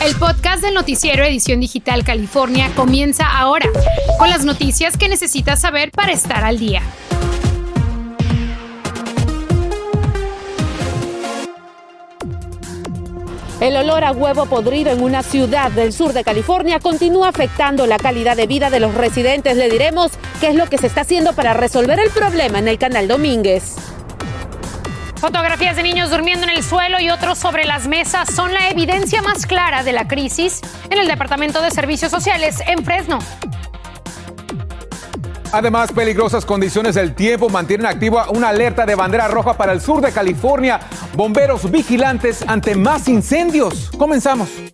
El podcast del noticiero Edición Digital California comienza ahora, con las noticias que necesitas saber para estar al día. El olor a huevo podrido en una ciudad del sur de California continúa afectando la calidad de vida de los residentes. Le diremos qué es lo que se está haciendo para resolver el problema en el canal Domínguez. Fotografías de niños durmiendo en el suelo y otros sobre las mesas son la evidencia más clara de la crisis en el Departamento de Servicios Sociales en Fresno. Además, peligrosas condiciones del tiempo mantienen activa una alerta de bandera roja para el sur de California. Bomberos vigilantes ante más incendios. Comenzamos.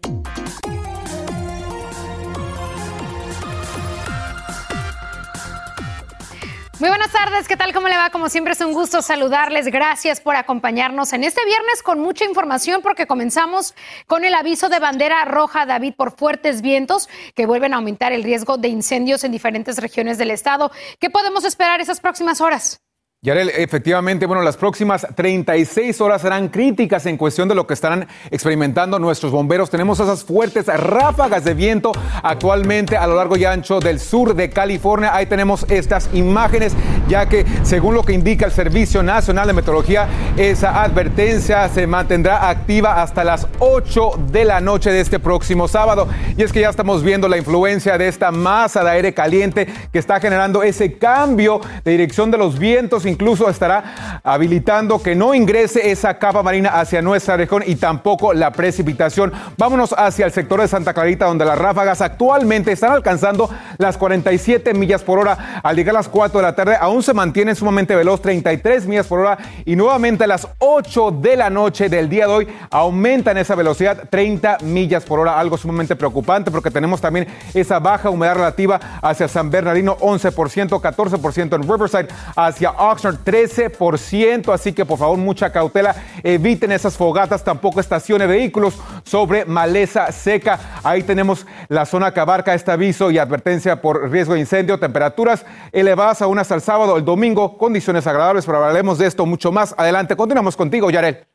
Muy buenas tardes, ¿qué tal? ¿Cómo le va? Como siempre es un gusto saludarles. Gracias por acompañarnos en este viernes con mucha información porque comenzamos con el aviso de bandera roja, David, por fuertes vientos que vuelven a aumentar el riesgo de incendios en diferentes regiones del estado. ¿Qué podemos esperar esas próximas horas? Yarel, efectivamente, bueno, las próximas 36 horas serán críticas en cuestión de lo que estarán experimentando nuestros bomberos. Tenemos esas fuertes ráfagas de viento actualmente a lo largo y ancho del sur de California. Ahí tenemos estas imágenes, ya que según lo que indica el Servicio Nacional de Meteorología, esa advertencia se mantendrá activa hasta las 8 de la noche de este próximo sábado. Y es que ya estamos viendo la influencia de esta masa de aire caliente que está generando ese cambio de dirección de los vientos incluso estará habilitando que no ingrese esa capa marina hacia nuestra región y tampoco la precipitación. Vámonos hacia el sector de Santa Clarita, donde las ráfagas actualmente están alcanzando las 47 millas por hora. Al llegar a las 4 de la tarde, aún se mantiene sumamente veloz, 33 millas por hora. Y nuevamente a las 8 de la noche del día de hoy, aumentan esa velocidad 30 millas por hora. Algo sumamente preocupante porque tenemos también esa baja humedad relativa hacia San Bernardino, 11%, 14% en Riverside, hacia Oxford 13%, así que por favor mucha cautela, eviten esas fogatas, tampoco estacione vehículos sobre maleza seca. Ahí tenemos la zona que abarca este aviso y advertencia por riesgo de incendio, temperaturas elevadas aún hasta el sábado, el domingo, condiciones agradables, pero hablaremos de esto mucho más adelante. Continuamos contigo, Yarel.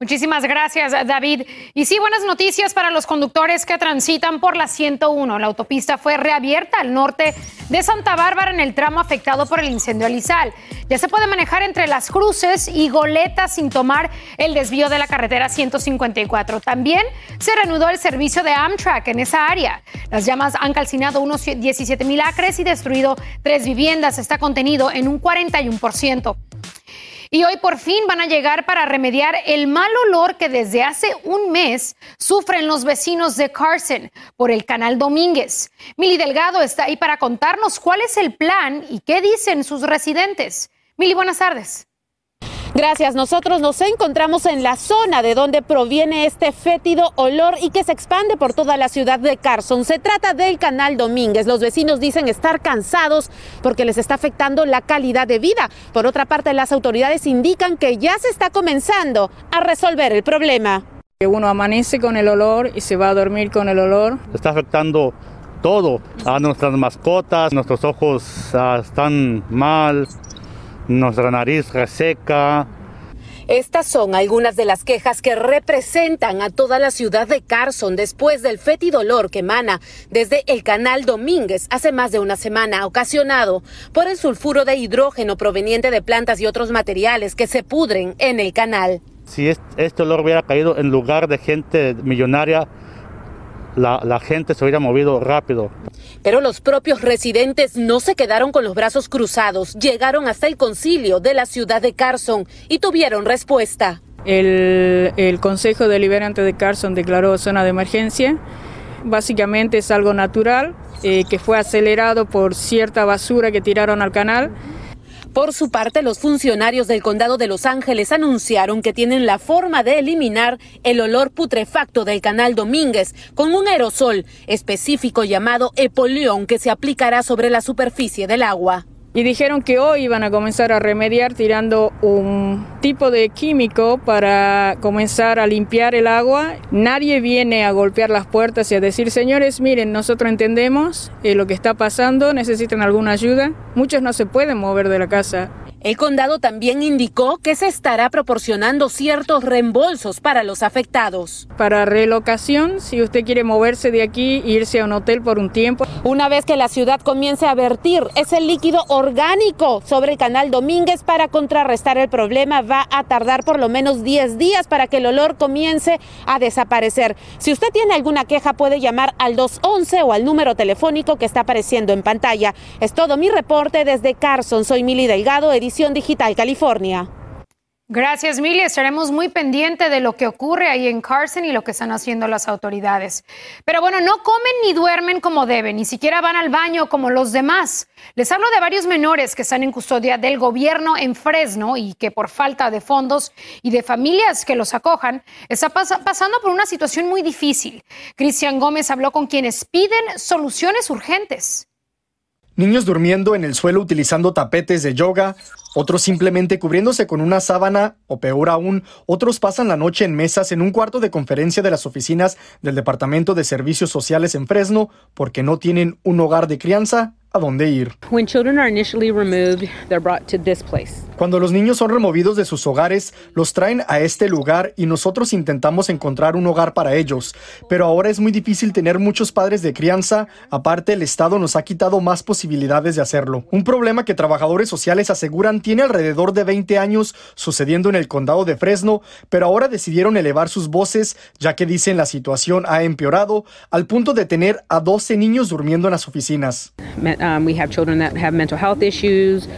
Muchísimas gracias, David. Y sí, buenas noticias para los conductores que transitan por la 101. La autopista fue reabierta al norte de Santa Bárbara en el tramo afectado por el incendio alisal. Ya se puede manejar entre las cruces y goletas sin tomar el desvío de la carretera 154. También se reanudó el servicio de Amtrak en esa área. Las llamas han calcinado unos 17 mil acres y destruido tres viviendas. Está contenido en un 41%. Y hoy por fin van a llegar para remediar el mal olor que desde hace un mes sufren los vecinos de Carson por el canal Domínguez. Mili Delgado está ahí para contarnos cuál es el plan y qué dicen sus residentes. Mili, buenas tardes. Gracias. Nosotros nos encontramos en la zona de donde proviene este fétido olor y que se expande por toda la ciudad de Carson. Se trata del canal Domínguez. Los vecinos dicen estar cansados porque les está afectando la calidad de vida. Por otra parte, las autoridades indican que ya se está comenzando a resolver el problema. Uno amanece con el olor y se va a dormir con el olor. Está afectando todo, a nuestras mascotas, nuestros ojos ah, están mal, nuestra nariz reseca. Estas son algunas de las quejas que representan a toda la ciudad de Carson después del fetidolor que emana desde el canal Domínguez hace más de una semana, ocasionado por el sulfuro de hidrógeno proveniente de plantas y otros materiales que se pudren en el canal. Si este olor hubiera caído en lugar de gente millonaria, la, gente se hubiera movido rápido. Pero los propios residentes no se quedaron con los brazos cruzados, llegaron hasta el concilio de la ciudad de Carson y tuvieron respuesta. El, Consejo Deliberante de Carson declaró zona de emergencia. Básicamente es algo natural eh, que fue acelerado por cierta basura que tiraron al canal por su parte, los funcionarios del condado de Los Ángeles anunciaron que tienen la forma de eliminar el olor putrefacto del canal Domínguez con un aerosol específico llamado Epoleón que se aplicará sobre la superficie del agua y dijeron que hoy iban a comenzar a remediar tirando un tipo de químico para comenzar a limpiar el agua. Nadie viene a golpear las puertas y a decir, señores, miren, nosotros entendemos eh, lo que está pasando, necesitan alguna ayuda. Muchos no se pueden mover de la casa El condado también indicó que se estará proporcionando ciertos reembolsos para los afectados. Para relocación, si usted quiere moverse de aquí e irse a un hotel por un tiempo. Una vez que la ciudad comience a vertir ese líquido orgánico sobre el canal Domínguez para contrarrestar el problema, va a tardar por lo menos 10 días para que el olor comience a desaparecer. Si usted tiene alguna queja, puede llamar al 211 o al número telefónico que está apareciendo en pantalla. Es todo mi reporte desde Carson. Soy Mili Delgado, edición Digital California. Gracias, Mili. Estaremos muy pendientes de lo que ocurre ahí en Carson y lo que están haciendo las autoridades. Pero bueno, no comen ni duermen como deben, ni siquiera van al baño como los demás. Les hablo de varios menores que están en custodia del gobierno en Fresno y que por falta de fondos y de familias que los acojan, está pasando por una situación muy difícil. Cristian Gómez habló con quienes piden soluciones urgentes. Niños durmiendo en el suelo utilizando tapetes de yoga, otros simplemente cubriéndose con una sábana o peor aún, otros pasan la noche en mesas en un cuarto de conferencia de las oficinas del Departamento de Servicios Sociales en Fresno porque no tienen un hogar de crianza a dónde ir. Cuando los niños son removidos de sus hogares, los traen a este lugar y nosotros intentamos encontrar un hogar para ellos. Pero ahora es muy difícil tener muchos padres de crianza, aparte el Estado nos ha quitado más posibilidades de hacerlo. Un problema que trabajadores sociales aseguran tiene alrededor de 20 años sucediendo en el condado de Fresno, pero ahora decidieron elevar sus voces ya que dicen la situación ha empeorado al punto de tener a 12 niños durmiendo en las oficinas.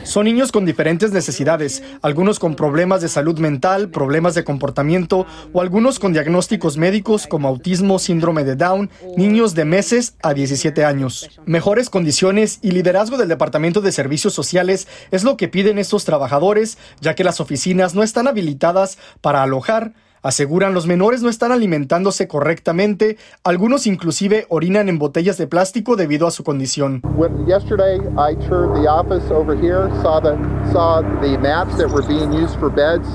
Son niños con diferentes necesidades, algunos con problemas de salud mental, problemas de comportamiento o algunos con diagnósticos médicos como autismo, síndrome de Down, niños de meses a 17 años. Mejores condiciones y liderazgo del Departamento de Servicios Sociales es lo que piden estos trabajadores, ya que las oficinas no están habilitadas para alojar Aseguran los menores no están alimentándose correctamente, algunos inclusive orinan en botellas de plástico debido a su condición. Yesterday I toured the office over here, saw the saw the mats that were being used for beds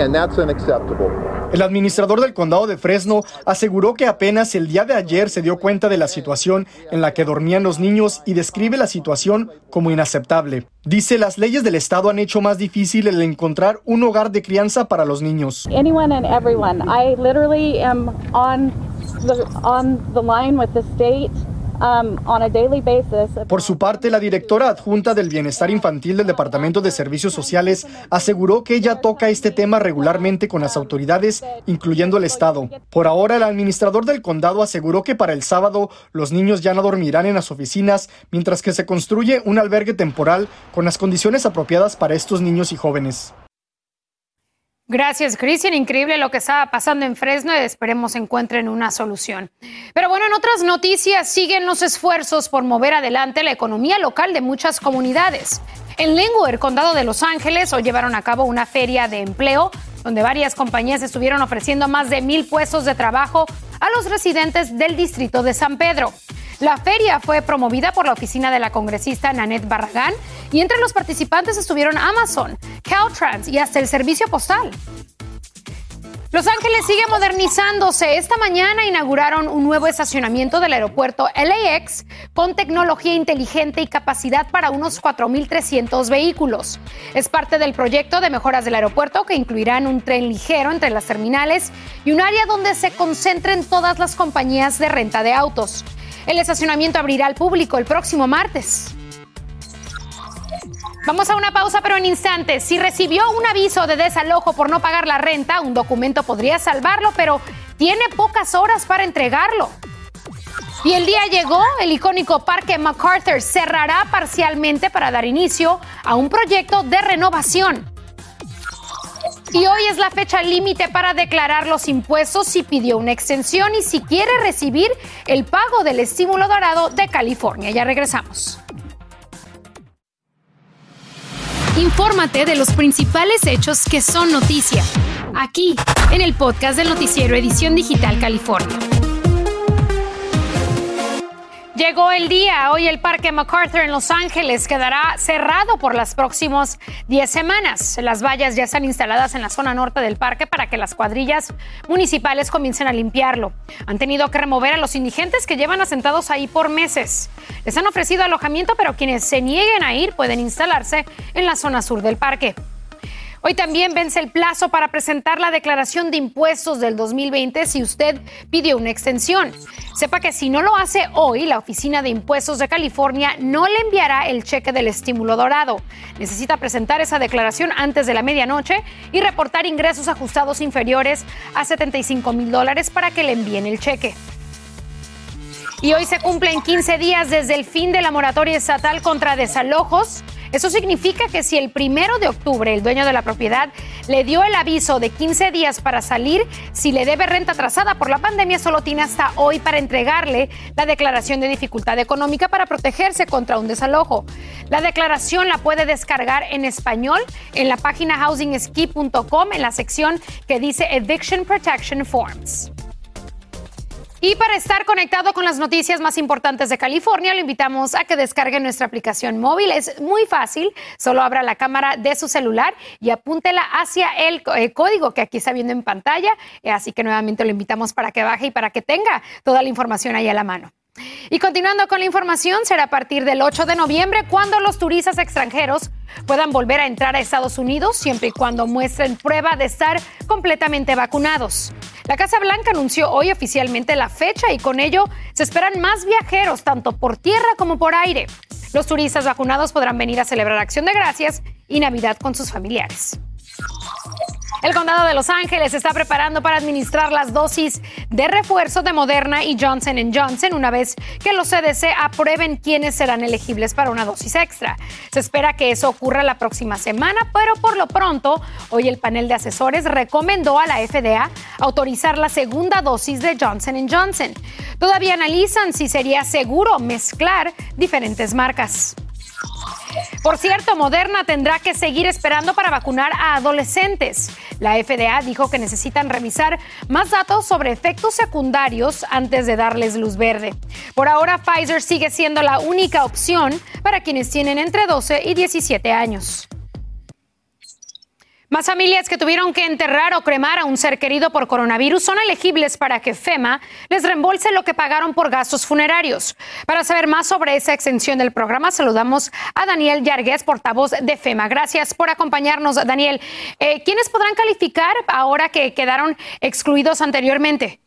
and that's unacceptable. El administrador del condado de Fresno aseguró que apenas el día de ayer se dio cuenta de la situación en la que dormían los niños y describe la situación como inaceptable. Dice las leyes del estado han hecho más difícil el encontrar un hogar de crianza para los niños. Anyone and everyone. I literally am on the, line with the state Por su parte, la directora adjunta del Bienestar Infantil del Departamento de Servicios Sociales aseguró que ella toca este tema regularmente con las autoridades, incluyendo el Estado. Por ahora, el administrador del condado aseguró que para el sábado los niños ya no dormirán en las oficinas, mientras que se construye un albergue temporal con las condiciones apropiadas para estos niños y jóvenes. Gracias, Cristian. Increíble lo que estaba pasando en Fresno y esperemos encuentren una solución. Pero bueno, en otras noticias siguen los esfuerzos por mover adelante la economía local de muchas comunidades. En Lingwood, condado de Los Ángeles, hoy llevaron a cabo una feria de empleo donde varias compañías estuvieron ofreciendo más de mil puestos de trabajo a los residentes del distrito de San Pedro. La feria fue promovida por la oficina de la congresista Nanette Barragán y entre los participantes estuvieron Amazon, Caltrans y hasta el servicio postal. Los Ángeles sigue modernizándose. Esta mañana inauguraron un nuevo estacionamiento del aeropuerto LAX con tecnología inteligente y capacidad para unos 4.300 vehículos. Es parte del proyecto de mejoras del aeropuerto que incluirán un tren ligero entre las terminales y un área donde se concentren todas las compañías de renta de autos. El estacionamiento abrirá al público el próximo martes. Vamos a una pausa, pero en instantes. Si recibió un aviso de desalojo por no pagar la renta, un documento podría salvarlo, pero tiene pocas horas para entregarlo. Y el día llegó, el icónico Parque MacArthur cerrará parcialmente para dar inicio a un proyecto de renovación. Y hoy es la fecha límite para declarar los impuestos si pidió una extensión y si quiere recibir el pago del estímulo dorado de California. Ya regresamos. Infórmate de los principales hechos que son noticia, aquí en el podcast del noticiero Edición Digital California. Llegó el día. Hoy el Parque MacArthur en Los Ángeles quedará cerrado por las próximas 10 semanas. Las vallas ya están instaladas en la zona norte del parque para que las cuadrillas municipales comiencen a limpiarlo. Han tenido que remover a los indigentes que llevan asentados ahí por meses. Les han ofrecido alojamiento, pero quienes se nieguen a ir pueden instalarse en la zona sur del parque. Hoy también vence el plazo para presentar la declaración de impuestos del 2020 si usted pidió una extensión. Sepa que si no lo hace hoy, la Oficina de Impuestos de California no le enviará el cheque del estímulo dorado. Necesita presentar esa declaración antes de la medianoche y reportar ingresos ajustados inferiores a 75 mil dólares para que le envíen el cheque. Y hoy se cumplen 15 días desde el fin de la moratoria estatal contra desalojos eso significa que si el primero de octubre el dueño de la propiedad le dio el aviso de 15 días para salir, si le debe renta atrasada por la pandemia, solo tiene hasta hoy para entregarle la declaración de dificultad económica para protegerse contra un desalojo. La declaración la puede descargar en español en la página housingski.com en la sección que dice Eviction Protection Forms. Y para estar conectado con las noticias más importantes de California, lo invitamos a que descargue nuestra aplicación móvil. Es muy fácil, solo abra la cámara de su celular y apúntela hacia el eh, código que aquí está viendo en pantalla. Eh, así que nuevamente lo invitamos para que baje y para que tenga toda la información ahí a la mano. Y continuando con la información, será a partir del 8 de noviembre cuando los turistas extranjeros puedan volver a entrar a Estados Unidos siempre y cuando muestren prueba de estar completamente vacunados. La Casa Blanca anunció hoy oficialmente la fecha y con ello se esperan más viajeros tanto por tierra como por aire. Los turistas vacunados podrán venir a celebrar Acción de Gracias y Navidad con sus familiares. El condado de Los Ángeles está preparando para administrar las dosis de refuerzo de Moderna y Johnson Johnson una vez que los CDC aprueben quiénes serán elegibles para una dosis extra. Se espera que eso ocurra la próxima semana, pero por lo pronto, hoy el panel de asesores recomendó a la FDA autorizar la segunda dosis de Johnson Johnson. Todavía analizan si sería seguro mezclar diferentes marcas. Por cierto, Moderna tendrá que seguir esperando para vacunar a adolescentes. La FDA dijo que necesitan revisar más datos sobre efectos secundarios antes de darles luz verde. Por ahora, Pfizer sigue siendo la única opción para quienes tienen entre 12 y 17 años. Más familias que tuvieron que enterrar o cremar a un ser querido por coronavirus son elegibles para que FEMA les reembolse lo que pagaron por gastos funerarios. Para saber más sobre esa extensión del programa, saludamos a Daniel Yargués, portavoz de FEMA. Gracias por acompañarnos, Daniel. Eh, ¿Quiénes podrán calificar ahora que quedaron excluidos anteriormente?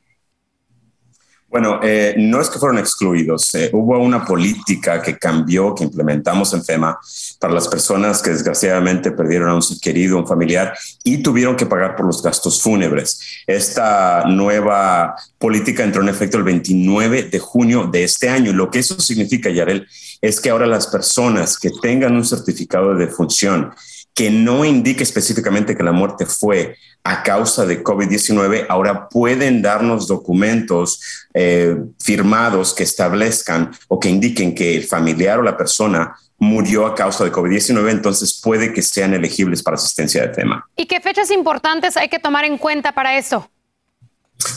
Bueno, eh, no es que fueron excluidos. Eh, hubo una política que cambió, que implementamos en FEMA para las personas que desgraciadamente perdieron a un ser querido, un familiar y tuvieron que pagar por los gastos fúnebres. Esta nueva política entró en efecto el 29 de junio de este año. Lo que eso significa, Yarel, es que ahora las personas que tengan un certificado de defunción que no indique específicamente que la muerte fue a causa de COVID-19, ahora pueden darnos documentos eh, firmados que establezcan o que indiquen que el familiar o la persona murió a causa de COVID-19, entonces puede que sean elegibles para asistencia de tema. ¿Y qué fechas importantes hay que tomar en cuenta para eso?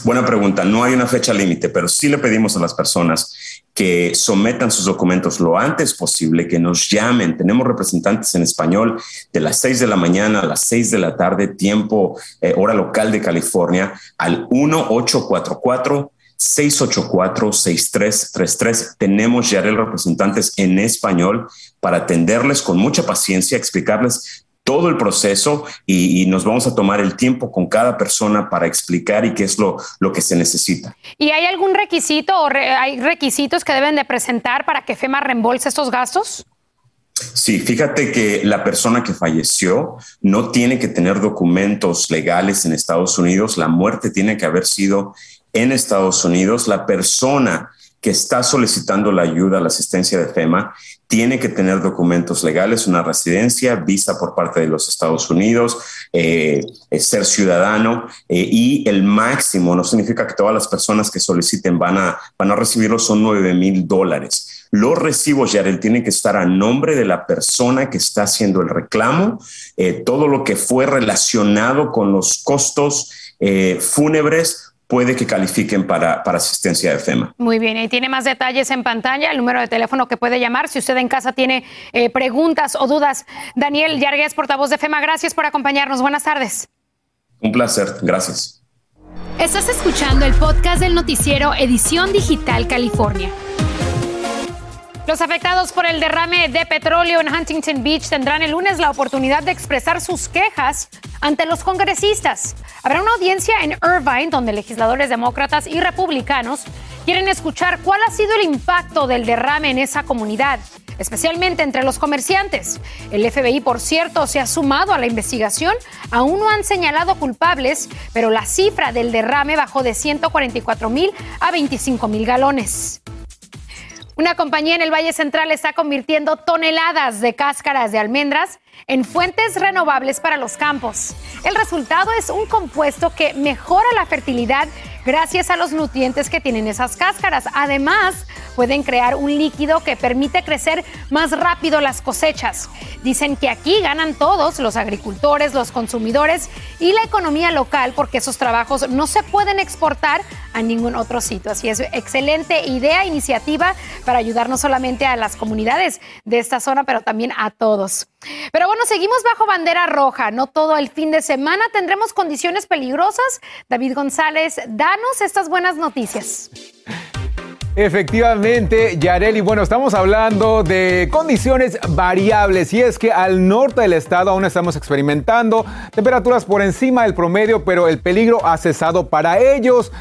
Buena pregunta. No hay una fecha límite, pero sí le pedimos a las personas que sometan sus documentos lo antes posible, que nos llamen. Tenemos representantes en español de las 6 de la mañana a las 6 de la tarde, tiempo, eh, hora local de California, al 1844. 684-6333. Tenemos ya representantes en español para atenderles con mucha paciencia, explicarles todo el proceso y, nos vamos a tomar el tiempo con cada persona para explicar y qué es lo, lo que se necesita. ¿Y hay algún requisito o hay requisitos que deben de presentar para que FEMA reembolse estos gastos? Sí, fíjate que la persona que falleció no tiene que tener documentos legales en Estados Unidos, la muerte tiene que haber sido en Estados Unidos, la persona que está solicitando la ayuda, la asistencia de FEMA, tiene que tener documentos legales, una residencia, visa por parte de los Estados Unidos, eh, eh, ser ciudadano eh, y el máximo, no significa que todas las personas que soliciten van a, van a recibirlo, son 9 mil dólares. Los recibos, Yarel, tienen que estar a nombre de la persona que está haciendo el reclamo, todo lo que fue relacionado con los costos fúnebres puede que califiquen para, para asistencia de FEMA. Muy bien, y tiene más detalles en pantalla, el número de teléfono que puede llamar si usted en casa tiene eh, preguntas o dudas. Daniel Yarguez, portavoz de FEMA, gracias por acompañarnos. Buenas tardes. Un placer, gracias. Estás escuchando el podcast del noticiero Edición Digital California. Los afectados por el derrame de petróleo en Huntington Beach tendrán el lunes la oportunidad de expresar sus quejas ante los congresistas. Habrá una audiencia en Irvine donde legisladores demócratas y republicanos quieren escuchar cuál ha sido el impacto del derrame en esa comunidad, especialmente entre los comerciantes. El FBI, por cierto, se ha sumado a la investigación. Aún no han señalado culpables, pero la cifra del derrame bajó de 144 mil a 25 mil galones. Una compañía en el Valle Central está convirtiendo toneladas de cáscaras de almendras en fuentes renovables para los campos. El resultado es un compuesto que mejora la fertilidad gracias a los nutrientes que tienen esas cáscaras. Además, pueden crear un líquido que permite crecer más rápido las cosechas. Dicen que aquí ganan todos, los agricultores, los consumidores y la economía local, porque esos trabajos no se pueden exportar a ningún otro sitio. Así es, excelente idea, iniciativa para ayudar no solamente a las comunidades de esta zona, pero también a todos. Pero bueno, seguimos bajo bandera roja. No todo el fin de semana tendremos condiciones peligrosas. David González, danos estas buenas noticias. Efectivamente, Yareli, bueno, estamos hablando de condiciones variables y es que al norte del estado aún estamos experimentando temperaturas por encima del promedio, pero el peligro ha cesado para ellos.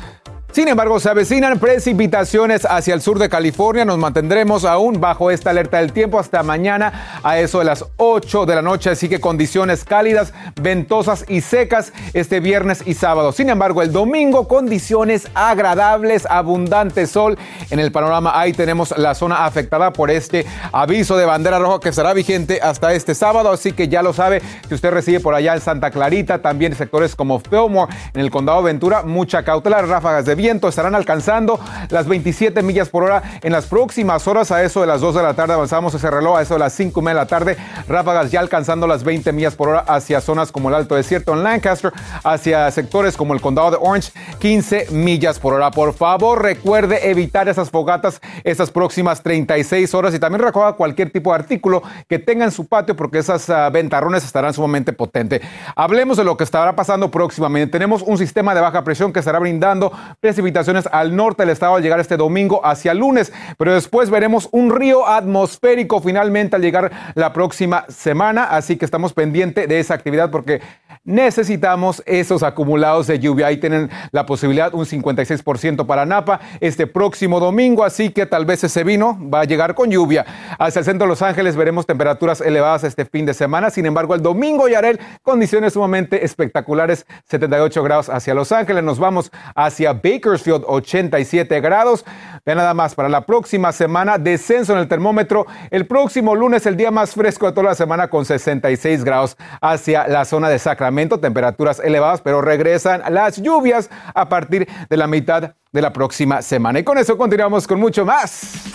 Sin embargo, se avecinan precipitaciones hacia el sur de California. Nos mantendremos aún bajo esta alerta del tiempo hasta mañana a eso de las 8 de la noche. Así que condiciones cálidas, ventosas y secas este viernes y sábado. Sin embargo, el domingo condiciones agradables, abundante sol. En el panorama ahí tenemos la zona afectada por este aviso de bandera roja que será vigente hasta este sábado. Así que ya lo sabe, si usted recibe por allá en Santa Clarita, también sectores como Fillmore, en el condado Ventura, mucha cautela, ráfagas de viento estarán alcanzando las 27 millas por hora en las próximas horas. A eso de las 2 de la tarde avanzamos ese reloj, a eso de las 5 de la tarde, ráfagas ya alcanzando las 20 millas por hora hacia zonas como el Alto Desierto en Lancaster, hacia sectores como el condado de Orange, 15 millas por hora. Por favor, recuerde evitar esas fogatas estas próximas 36 horas y también recuerda cualquier tipo de artículo que tenga en su patio porque esas uh, ventarrones estarán sumamente potentes. Hablemos de lo que estará pasando próximamente. Tenemos un sistema de baja presión que estará brindando precipitaciones al norte del estado al llegar este domingo hacia lunes, pero después veremos un río atmosférico finalmente al llegar la próxima semana, así que estamos pendientes de esa actividad porque necesitamos esos acumulados de lluvia. Ahí tienen la posibilidad un 56% para Napa este próximo domingo, así que tal vez ese vino va a llegar con lluvia. Hacia el centro de Los Ángeles veremos temperaturas elevadas este fin de semana. Sin embargo, el domingo, Yarel, condiciones sumamente espectaculares, 78 grados hacia Los Ángeles. Nos vamos hacia Bakersfield, 87 grados. Ve nada más, para la próxima semana, descenso en el termómetro. El próximo lunes, el día más fresco de toda la semana, con 66 grados hacia la zona de Sacramento temperaturas elevadas, pero regresan las lluvias a partir de la mitad de la próxima semana. Y con eso continuamos con mucho más.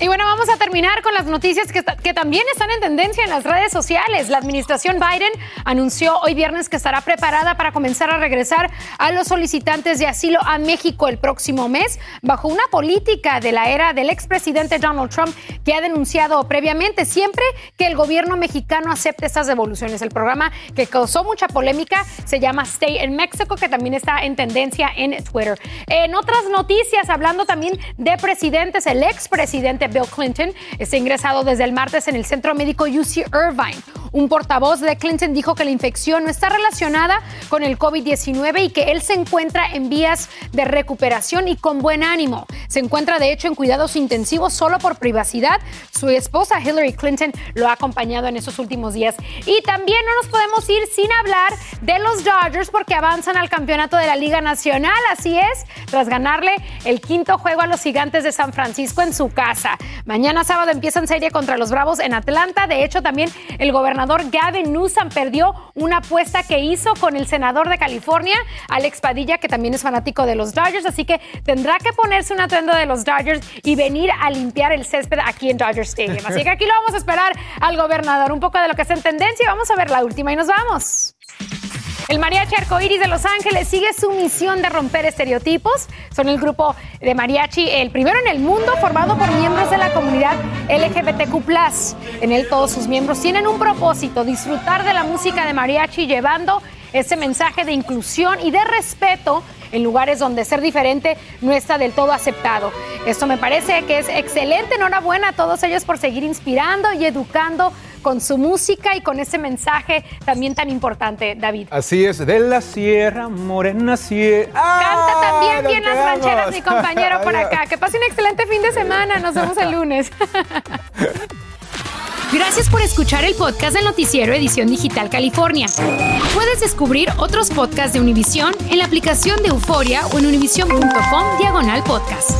Y bueno, vamos a terminar con las noticias que, también están en tendencia en las redes sociales. La administración Biden anunció hoy viernes que estará preparada para comenzar a regresar a los solicitantes de asilo a México el próximo mes, bajo una política de la era del expresidente Donald Trump que ha denunciado previamente siempre que el gobierno mexicano acepte estas devoluciones. El programa que causó mucha polémica se llama Stay in Mexico, que también está en tendencia en Twitter. En otras noticias, hablando también de presidentes, el expresidente Bill Clinton está ingresado desde el martes en el centro médico UC Irvine. Un portavoz de Clinton dijo que la infección no está relacionada con el COVID-19 y que él se encuentra en vías de recuperación y con buen ánimo. Se encuentra de hecho en cuidados intensivos solo por privacidad. Su esposa Hillary Clinton lo ha acompañado en esos últimos días. Y también no nos podemos ir sin hablar de los Dodgers porque avanzan al campeonato de la Liga Nacional. Así es, tras ganarle el quinto juego a los gigantes de San Francisco en su casa. Mañana sábado empiezan serie contra los Bravos en Atlanta. De hecho, también el gobernador Gavin Newsom perdió una apuesta que hizo con el senador de California, Alex Padilla, que también es fanático de los Dodgers. Así que tendrá que ponerse un atuendo de los Dodgers y venir a limpiar el césped aquí en Dodger Stadium. Así que aquí lo vamos a esperar al gobernador. Un poco de lo que está en tendencia. Vamos a ver la última y nos vamos. El Mariachi Arcoíris de Los Ángeles sigue su misión de romper estereotipos. Son el grupo de mariachi, el primero en el mundo, formado por miembros de la comunidad LGBTQ. En él todos sus miembros tienen un propósito, disfrutar de la música de mariachi llevando ese mensaje de inclusión y de respeto en lugares donde ser diferente no está del todo aceptado. Esto me parece que es excelente. Enhorabuena a todos ellos por seguir inspirando y educando con su música y con ese mensaje también tan importante, David. Así es, de la Sierra Morena Sierra. Canta también bien las rancheras, mi compañero por acá. Que pase un excelente fin de semana. Nos vemos el lunes. Gracias por escuchar el podcast del noticiero Edición Digital California. Puedes descubrir otros podcasts de Univision en la aplicación de Euforia o en univision.com diagonal podcast.